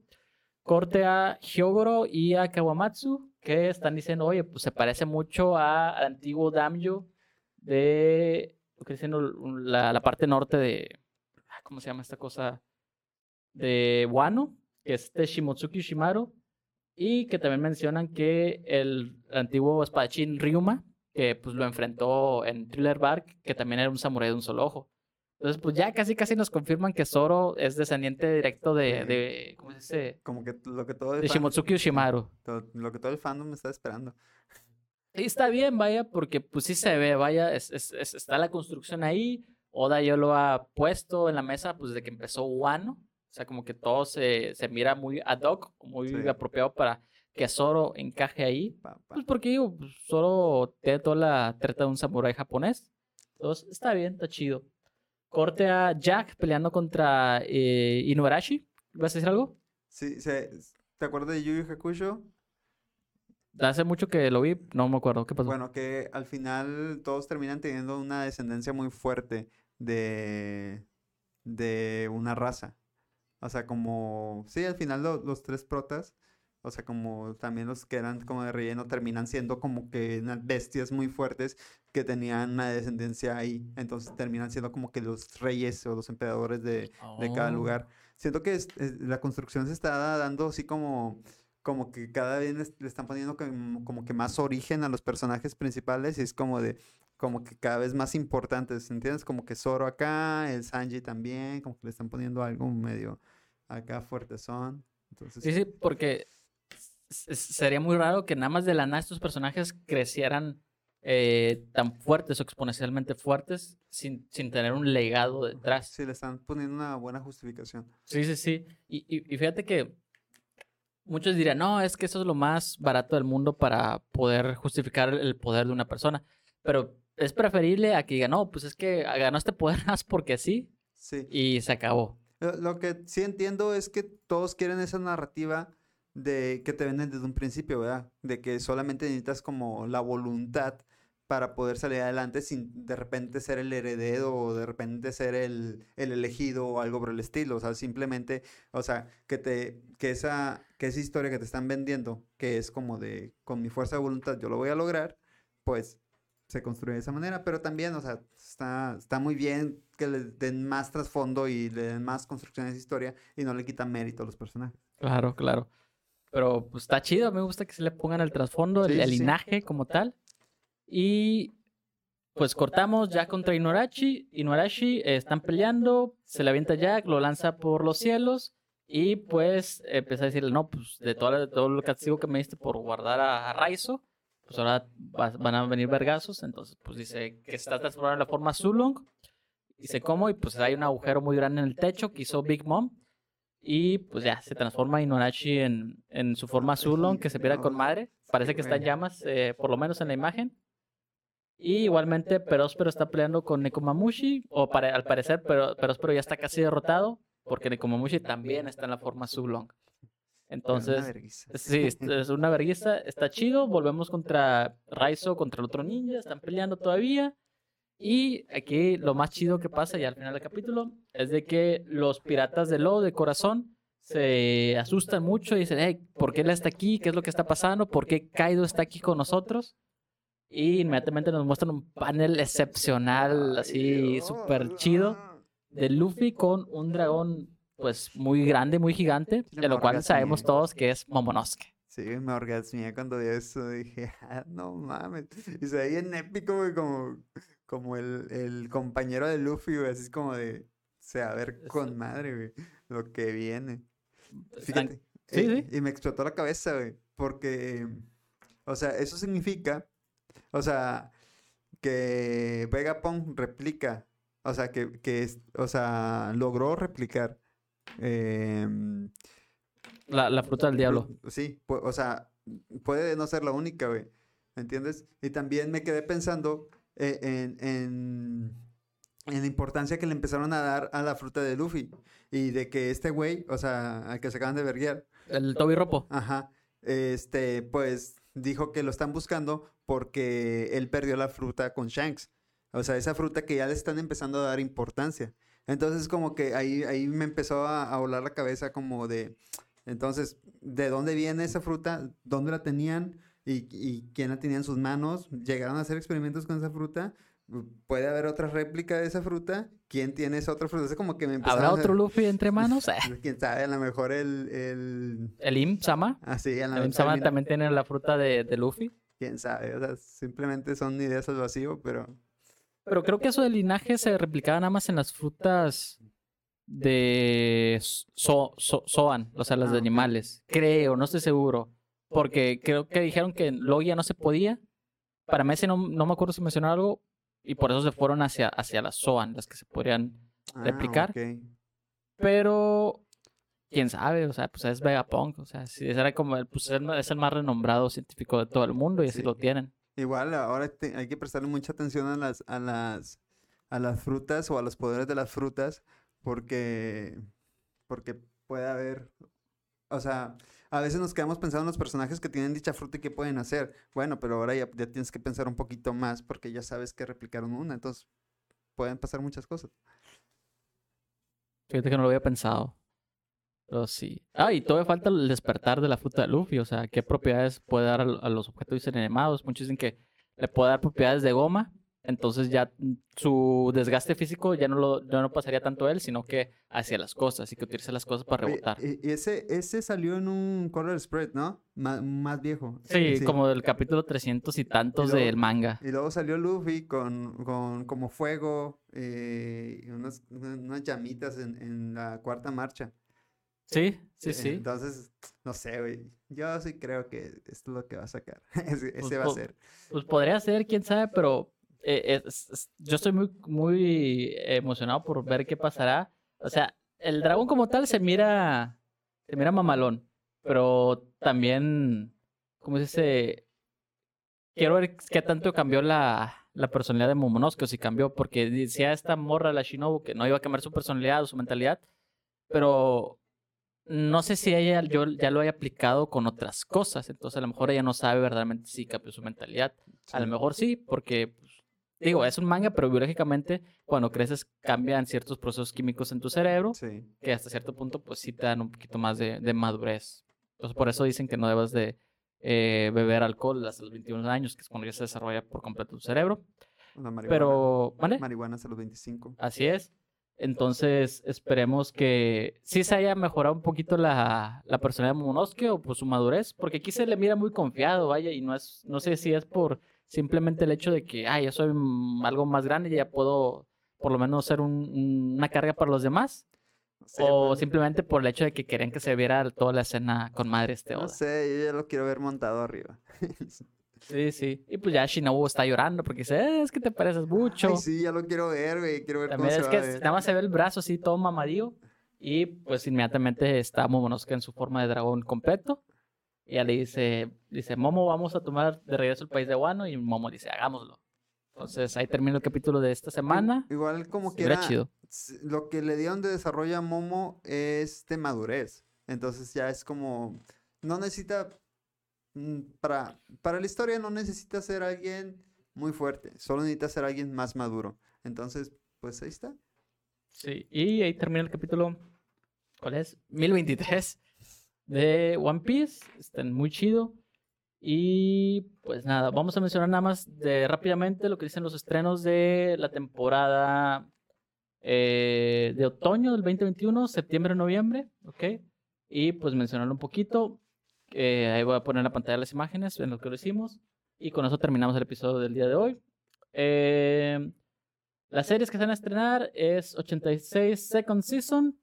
Corte a Hyogoro y a Kawamatsu, que están diciendo, oye, pues se parece mucho al antiguo Damjo de, lo que dicen, la, parte norte de, ah, ¿cómo se llama esta cosa? De Wano, que es de Shimotsuki Shimaru, y que también mencionan que el antiguo espadachín Ryuma, que pues lo enfrentó en Thriller Bark, que también era un samurái de un solo ojo. Entonces, pues ya casi casi nos confirman que Zoro es descendiente directo de, Sí. de ¿cómo se dice? Como que lo que todo el De fan- Shimotsuki Ushimaru. lo que todo el fandom me está esperando. Y está bien, vaya, porque pues sí se ve, vaya, es, es- es- está la construcción ahí. Oda ya lo ha puesto en la mesa pues desde que empezó Wano. O sea, como que todo se, se mira muy ad hoc, muy Sí. apropiado para que Zoro encaje ahí. Pa, pa. Pues porque digo, pues, Zoro tiene toda la treta de un samurái japonés. Entonces, está bien, está chido. Corte a Jack peleando contra eh, Inuarashi. ¿Vas a decir algo? Sí, se- ¿te acuerdas de Yu Yu Hakusho? Hace mucho que lo vi, no me acuerdo. ¿Qué pasó? Bueno, que al final todos terminan teniendo una descendencia muy fuerte de, de una raza. O sea, como, sí, al final lo- los tres protas, o sea, como también los que eran como de relleno, terminan siendo como que bestias muy fuertes que tenían una descendencia ahí. Entonces terminan siendo como que los reyes o los emperadores de, de cada Oh. lugar. Siento que es- es- la construcción se está dando así como, como que cada vez le están poniendo como, como que más origen a los personajes principales y es como de, como que cada vez más importantes, ¿entiendes? Como que Zoro acá, el Sanji también, como que le están poniendo algo medio acá fuertezón. Entonces, Sí, sí, porque sería muy raro que nada más de la nada estos personajes crecieran eh, tan fuertes o exponencialmente fuertes sin, sin tener un legado detrás. sí, le están poniendo una buena justificación. Sí, sí, sí. Y, y- y fíjate que muchos dirían, no, es que eso es lo más barato del mundo para poder justificar el poder de una persona. Pero es preferible a que digan, no, pues es que ganó este poder *laughs* más porque sí Sí. y se acabó. Lo, lo que sí entiendo es que todos quieren esa narrativa de que te venden desde un principio, ¿verdad? De que solamente necesitas como la voluntad para poder salir adelante sin de repente ser el heredero o de repente ser el, el elegido o algo por el estilo. O sea, simplemente, o sea, que te, que esa, que esa historia que te están vendiendo, que es como de con mi fuerza de voluntad yo lo voy a lograr, pues se construye de esa manera, pero también, o sea, está, está muy bien que le den más trasfondo y le den más construcción a esa historia y no le quitan mérito a los personajes. Claro, claro. Pero pues está chido, me gusta que se le pongan el trasfondo, el, Sí, el sí, sí. linaje como tal. Y pues cortamos ya contra Inuarashi. Inuarashi eh, están peleando, se le avienta Jack, lo lanza por los cielos. Y pues empieza a decirle, no, pues de todo, de todo el castigo que me diste por guardar a, a Raizo, pues ahora van a venir vergazos. Entonces, pues dice que se está transformando en la forma Zulong. Dice cómo, y pues hay un agujero muy grande en el techo que hizo Big Mom. Y pues ya, se transforma Inuarashi en, en su forma Zulong, que se pierde con madre. Parece que está en llamas, eh, por lo menos en la imagen. Y igualmente Peróspero está peleando con Nekomamushi, o pare- al parecer Pero- Peróspero ya está casi derrotado, porque Nekomamushi también está en la forma Zulong. Entonces, sí, es una vergüenza, está chido. Volvemos contra Raizo, contra el otro ninja, están peleando todavía. Y aquí lo más chido que pasa ya al final del capítulo es de que los piratas de lodo de corazón se asustan mucho y dicen, hey, ¿por qué él está aquí? ¿Qué es lo que está pasando? ¿Por qué Kaido está aquí con nosotros? Y inmediatamente nos muestran un panel excepcional, así súper chido, de Luffy con un dragón pues muy grande, muy gigante, de lo cual sabemos todos que es Momonosuke. Sí, me orgasmé cuando vi eso. Dije, *laughs* ah, no mames. Y se ve bien épico, güey, como, como el, el compañero de Luffy, güey. Así es como de, o sea, a ver con madre, güey, lo que viene. Están- Fíjate. sí, eh, sí. Y me explotó la cabeza, güey. Porque, o sea, eso significa, o sea, que Vegapunk replica. O sea, que, que o sea, logró replicar. em, La, la fruta del diablo. Sí, o sea, puede no ser la única, güey. ¿Me entiendes? Y también me quedé pensando eh, en, en, en la importancia que le empezaron a dar a la fruta de Luffy. Y de que este güey, o sea, al que se acaban de verguiar, El Toby Ropo. ajá, este, pues dijo que lo están buscando porque él perdió la fruta con Shanks. O sea, esa fruta que ya le están empezando a dar importancia. Entonces, como que ahí, ahí me empezó a, a volar la cabeza como de, entonces, ¿de dónde viene esa fruta? ¿Dónde la tenían? ¿Y, y quién la tenía en sus manos? ¿Llegaron a hacer experimentos con esa fruta? ¿Puede haber otra réplica de esa fruta? ¿Quién tiene esa otra fruta? Es como que me ¿Habrá a otro Luffy entre manos? *laughs* Quién sabe, a lo mejor el... el... El Im Sama. Así, a lo El Im Sama también tiene la fruta de, de Luffy. quién sabe, o sea, simplemente son ideas al vacío, pero... Pero creo que eso del linaje se replicaba nada más en las frutas de so, so- Soan, o sea, las Ah, de ok. animales. Creo, no estoy seguro. Porque creo que dijeron que en Logia no se podía. Para Messi no, no me acuerdo si mencionaron algo. Y por eso se fueron hacia, hacia las Soan, las que se podrían. Ah, Replicar. Pero. Quién sabe, o sea, pues es Vegapunk. O sea, si era como el, pues es el- es el más renombrado científico de todo el mundo y así Sí. lo tienen. Igual ahora te- hay que prestarle mucha atención a las, a las, a las frutas o a los poderes de las frutas porque, porque puede haber, o sea, a veces nos quedamos pensando en los personajes que tienen dicha fruta y qué pueden hacer. Bueno, pero ahora ya, tienes que pensar un poquito más porque ya sabes que replicaron una, entonces pueden pasar muchas cosas. Fíjate que no lo había pensado. Pero sí. Ah, y todavía falta el despertar de la fruta de Luffy. O sea, qué propiedades puede dar a, a los objetos inanimados. Muchos dicen que le puede dar propiedades de goma. Entonces ya mm, su desgaste físico ya no lo ya no pasaría tanto a él, sino que hacia las cosas y que utilice las cosas para rebotar. y, y ese, ese salió en un color spread, ¿no? Má- más viejo. Sí, como del capítulo 300 y tantos luego- del manga. Y luego salió Luffy con, con como fuego eh, y unas, una- unas llamitas en, en la cuarta marcha. Sí, sí, Eh, sí. Entonces, no sé, güey. Yo sí creo que esto es lo que va a sacar. Ese, *laughs* ese Pues, va a ser. Pues podría ser, quién sabe, pero eh, es- es- yo estoy muy, muy emocionado por ver qué pasará. O sea, el dragón como tal se mira, se mira mamalón, pero también, ¿cómo se dice? Quiero ver qué tanto cambió la, la personalidad de Momonosuke, o si cambió, porque decía esta morra, la Shinobu, que no iba a cambiar su personalidad o su mentalidad, pero no sé si ella yo, ya lo haya aplicado con otras cosas, entonces a lo mejor ella no sabe verdaderamente si cambió su mentalidad. A lo mejor sí, porque, pues, digo, es un manga, pero biológicamente cuando creces cambian ciertos procesos químicos en tu cerebro Sí. que hasta cierto punto pues sí te dan un poquito más de, de madurez. Entonces por eso dicen que no debas de eh, beber alcohol hasta los 21 años, que es cuando ya se desarrolla por completo tu cerebro. Una marihuana. Pero, ¿vale? Marihuana hasta los 25. Así es. Entonces esperemos que sí se haya mejorado un poquito la, la personalidad de Momonosuke o por su madurez, porque aquí se le mira muy confiado, vaya, y no es, no sé si es por simplemente el hecho de que, ay, yo soy algo más grande y ya puedo por lo menos ser un- un- una carga para los demás, o pues, simplemente por el hecho de que querían que se viera toda la escena con madre este no sé, yo ya lo quiero ver montado arriba. *laughs* Sí, sí. Y pues ya Shinobu está llorando porque dice, "Eh, es que te pareces mucho. Ay, sí, ya lo quiero ver, güey. Quiero ver También cómo es se que va a ver. nada más se ve el brazo así todo mamadío. Y pues inmediatamente está Momonosuke en su forma de dragón completo. Y ya le dice, dice, Momo, vamos a tomar de regreso el país de Wano. Y Momo dice, hagámoslo. Entonces ahí termina el capítulo de esta semana. Igual como que verá chido. lo que le dieron de desarrollo a Momo es de madurez. Entonces ya es como, no necesita, mm, para, para la historia no necesita ser alguien muy fuerte, solo necesita ser alguien más maduro. Entonces, pues ahí está. Sí, y ahí termina el capítulo, ¿cuál es? 1023 de One Piece. Están muy chido. Y pues nada, vamos a mencionar nada más de rápidamente lo que dicen los estrenos de la temporada eh, de otoño del 2021, septiembre-noviembre, ¿ok? Y pues mencionarlo un poquito. eh, ahí voy a poner en la pantalla las imágenes en lo que lo hicimos. Y con eso terminamos el episodio del día de hoy. Eh, las series que se van a estrenar es 86 Second Season.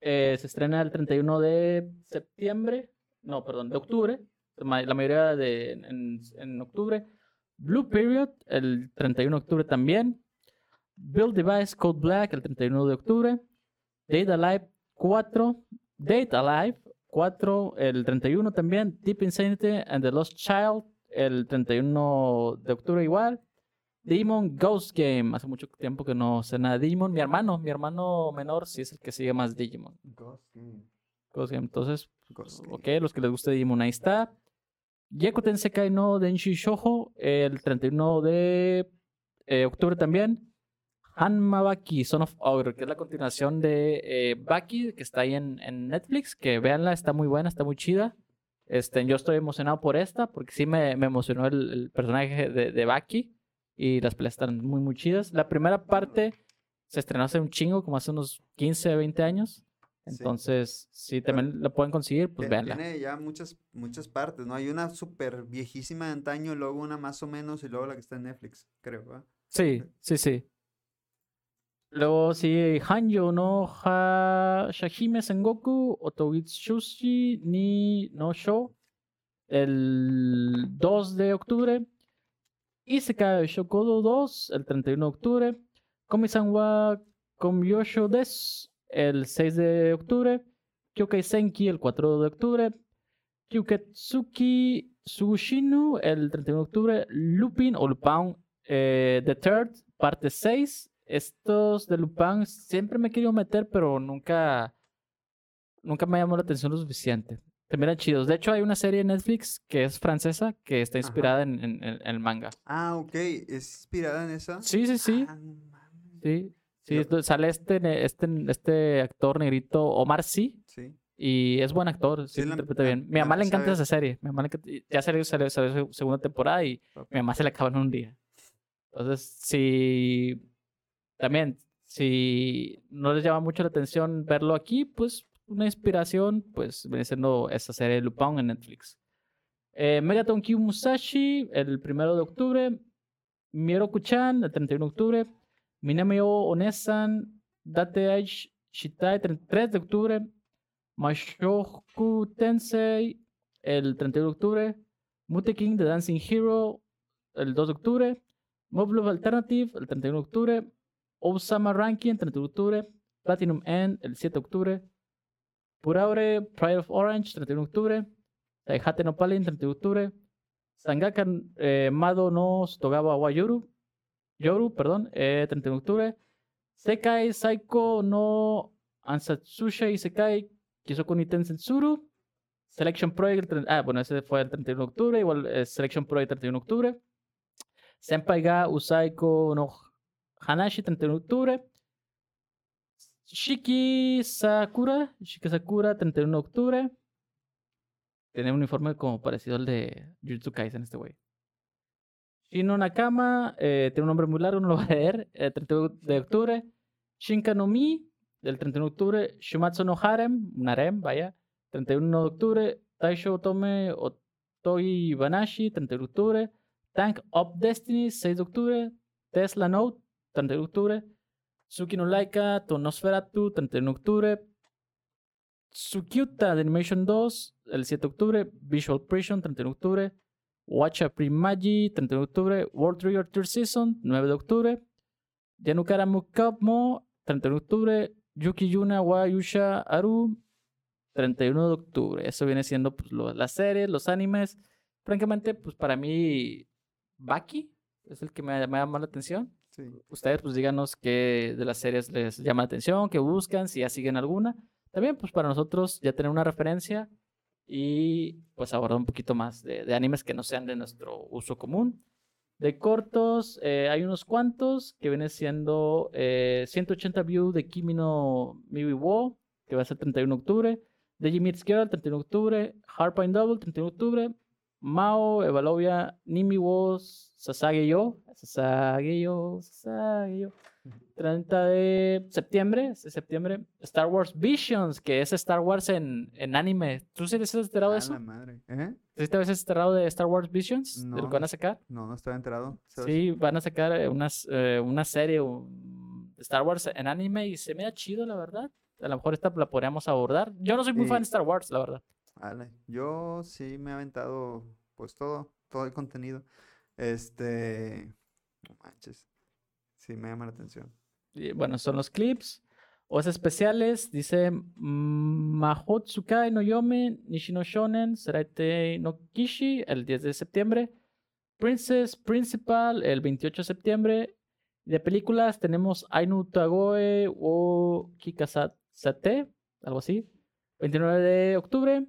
Eh, se estrena el 31 de septiembre. No, perdón, de octubre. La ma- la mayoría de, en, octubre. Blue Period, el 31 de octubre también. Build Device Code Black, el 31 de octubre. Date Alive 4. Date Alive 4, el 31 también. Deep Insanity and the Lost Child, el 31 de octubre igual. Digimon Ghost Game. Hace mucho tiempo que no sé nada de Digimon. Mi hermano, mi hermano menor, sí es el que sigue más Digimon. Ghost Game. Ghost Game. Entonces, Ghost Game. ok, los que les guste Digimon, ahí está. Yeku Tensekai no Denshi Shoujo, el 31 de eh, octubre también. Hanma Baki, Son of Ogre, que es la continuación de eh, Baki, que está ahí en, en Netflix. Que véanla, está muy buena, está muy chida. Este, yo estoy emocionado por esta, porque sí me, me emocionó el, el personaje de, de Baki. Y las peleas están muy, muy chidas. La primera parte se estrenó hace un chingo, como hace unos 15, 20 años. Sí. Entonces, si también la pueden conseguir, pues véanla. Tiene ya muchas, muchas partes, ¿no? Hay una súper viejísima de antaño, luego una más o menos, y luego la que está en Netflix, creo, ¿verdad? Sí, sí, sí. Luego sigue Hanyo no ha Shahime Sengoku Otogitsushi ni no Sho el 2 de octubre. Isekai Shokodo 2 el 31 de octubre. Komi-san Komyosho des el 6 de octubre. Kyokai Senki el 4 de octubre. Kyuketsuki Sushinu el 31 de octubre. Lupin o Lupin eh, The Third, parte 6. Estos de Lupin siempre me he querido meter, pero nunca, nunca me llamó la atención lo suficiente. También eran chidos. De hecho, hay una serie en Netflix que es francesa, que está inspirada en, en- el manga. Ah, ok, ¿es inspirada en esa? Sí, sí, sí. Ah. Sí, sí. Sale este, este, este actor negrito, Omar Sy, Sí. y es buen actor, sí, Sí, interpreta la- bien. Mi mamá le encanta esa serie. Mi mamá le Ya salió, salió, salió su segunda temporada y mi mamá se la acaba en un día. Entonces, si también, si no les llama mucho la atención verlo aquí, pues una inspiración, pues viene siendo esa serie Lupin en Netflix. Eh, Megaton Q Musashi, el primero de octubre. Miero-kuchan, el 31 de octubre. Minamio Onesan, Date Age Shitai, 3 de octubre. Mashoku Tensei, el 31 de octubre. Mute King, The Dancing Hero, el 2 de octubre. Mob Love Alternative, el 31 de octubre. Osama Ranking, el 31 de octubre. Platinum End, el 7 de octubre. Puraure, Pride of Orange, 31 de octubre. Taihate no Palin, 31 de octubre. Sangaka eh, Mado no Togawa wa Yoru, Yoru, perdón, eh, 31 de octubre. Sekai Saiko no Ansatsusha Isekai Kisoku ni Tensensuru. Selection Project, ah, bueno, ese fue el 31 de octubre, igual eh, Selection Project 31 de octubre. Senpai ga Usaiko no Hanashi 31 de octubre. Shiki Sakura, Shiki Sakura 31 de octubre. Tiene un uniforme como parecido al de Jujutsu Kaisen este güey. Shino Nakama, eh, tiene un nombre muy largo, no lo voy a leer. El 31 de octubre. Shinka no Mi, del 31 de octubre. Shumatsu no Harem, un harem, vaya. 31 de octubre. Taisho Otome Otoi Banashi, 31 de octubre. Tank of Destiny, 6 de octubre. Tesla Note, 31 de octubre. Suki no Laika, Tonosferatu, 31 de octubre. Tsukyuta de Animation 2, el 7 de octubre. Visual Prison, 31 de octubre. Watcha Primagi, 31 de octubre. World Trigger Third Season, 9 de octubre. Yanukara Mukamo, 31 de octubre. Yuki Yuna wa Yusha Aru, 31 de octubre. Eso viene siendo pues, lo- las series, los animes. Francamente, pues para mí, Baki es el que me, me llama la atención. Sí. Ustedes, pues díganos qué de las series les llama la atención, qué buscan, si ya siguen alguna. También, pues para nosotros ya tener una referencia y pues abordar un poquito más de, de animes que no sean de nuestro uso común. De cortos, eh, hay unos cuantos que viene siendo eh, 180 views de Kimi no Miwi Wo, que va a ser 31 de octubre. Deji Meets Girl, 31 de octubre. Hardpoint Double, 31 de octubre. Mao, Evalovia, Nimi wo Sasage yo. Sasage yo, Sasage yo. 30 de septiembre, este septiembre. Star Wars Visions, que es Star Wars en, en anime. ¿Tú sí te has enterado de eso? la madre. ¿Eh? ¿Sí te habías enterado de Star Wars Visions? ¿De lo No. que van a sacar? No, no estaba enterado. ¿sabes? Sí, van a sacar eh, unas, eh, una serie de Star Wars en anime y se me da chido, la verdad. A lo mejor esta la podríamos abordar. Yo no soy muy fan de Star Wars, la verdad. Ale, Yo sí me he aventado, pues todo, todo el contenido. Este, no manches. Sí me llama la atención. Bueno, son los clips. Os especiales, dice Mahotsukai no Yome, Nishino Shonen, Seraite no Kishi, el 10 de septiembre. Princess Principal el 28 de septiembre. De películas tenemos Ainu Tagoe o Kikasate, algo así. 29 de octubre.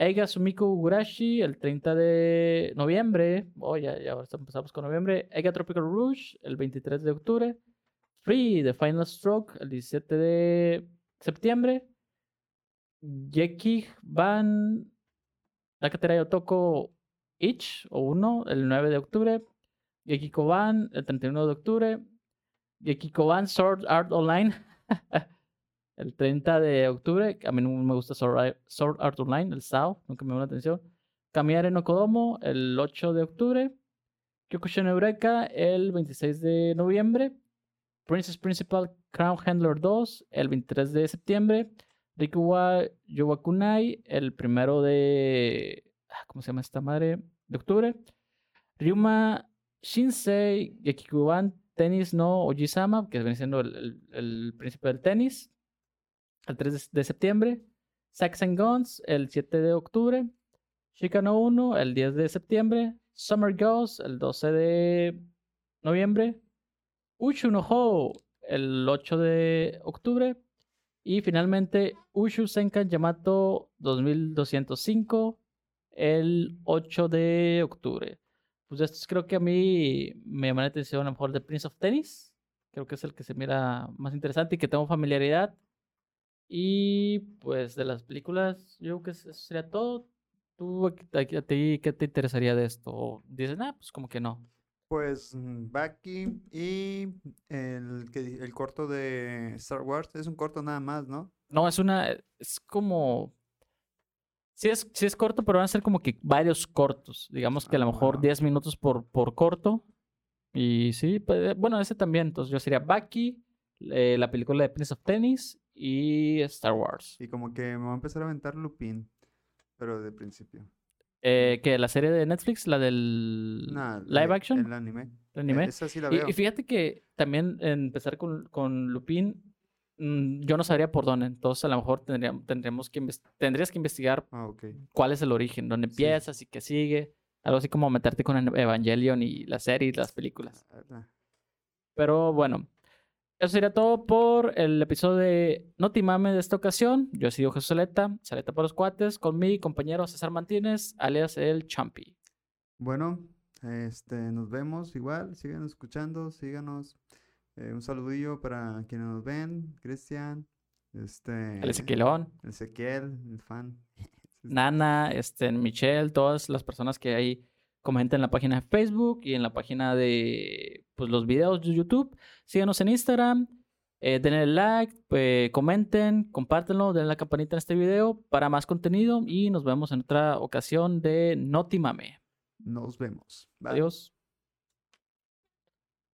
Eiga Sumiko Ugurashi el 30 de noviembre. Oh, ya, ya empezamos con noviembre. Eiga Tropical Rouge el 23 de octubre. Free, The Final Stroke el 17 de septiembre. Yeki Van Nakatera Yotoko Ich o 1 el 9 de octubre. Gekikoban el 31 de octubre. Gekikoban Sword Art Online *laughs* el 30 de octubre. A mí no me gusta Sword Art Online, el SAO, nunca me dio la atención. Kamiare no Kodomo el 8 de octubre. Kyokushin Eureka el 26 de noviembre. Princess Principal Crown Handler 2 el 23 de septiembre. Rikuwa Yowakunai el 1 de Ah, ¿cómo se llama esta madre? De octubre. Ryuma Shinsei Gekikuban Tenis no Ojisama, que viene siendo el, el, príncipe del tenis, el 3 de, septiembre. Saxon Guns, el 7 de octubre. Shikano 1, el 10 de septiembre. Summer Ghost, el 12 de noviembre. Ushu no Ho, el 8 de octubre. Y finalmente, Ushu Senkan Yamato 2205, el 8 de octubre. Pues estos creo que a mí me llama la atención a lo mejor de Prince of Tennis. Creo que es el que se mira más interesante y que tengo familiaridad. Y pues de las películas, yo creo que eso sería todo. ¿Tú a, ti qué te interesaría de esto? ¿O dices, ah, pues como que no? Pues mm, Bucky y el, el corto de Star Wars es un corto nada más, ¿no? No, es una, es como Sí es, sí es corto, pero van a ser como que varios cortos. Digamos que a lo ah, mejor 10 minutos por, por corto. Y sí, pues, bueno, ese también. Entonces yo sería Bucky, eh, la película de Prince of Tennis y Star Wars. Y como que me va a empezar a aventar Lupin, pero de principio. Eh, que la serie de Netflix, la del live action. El anime. El anime. E, esa sí la veo. Y, fíjate que también empezar con, con Lupin Mm, yo no sabría por dónde. Entonces, a lo mejor tendríamos, tendríamos que tendrías que investigar ah, cuál es el origen, dónde empiezas y qué sigue. Algo así como meterte con Evangelion y la serie y las películas. Pero bueno, eso sería todo por el episodio de Notimame de esta ocasión. Yo he sido Jesús Saleta, Saleta por los cuates, con mi compañero César Martínez, alias el Champi. Bueno, este, nos vemos igual. Sigan escuchando, síganos. Eh, un saludillo para quienes nos ven, Cristian, este... El Ezequielón. El Ezequiel, el fan. *laughs* Nana, este, Michelle, todas las personas que ahí comenten en la página de Facebook y en la página de pues, los videos de YouTube. Síganos en Instagram, eh, denle like, pues, comenten, compártenlo, denle la campanita en este video para más contenido y nos vemos en otra ocasión de Notimame. Nos vemos. Adiós.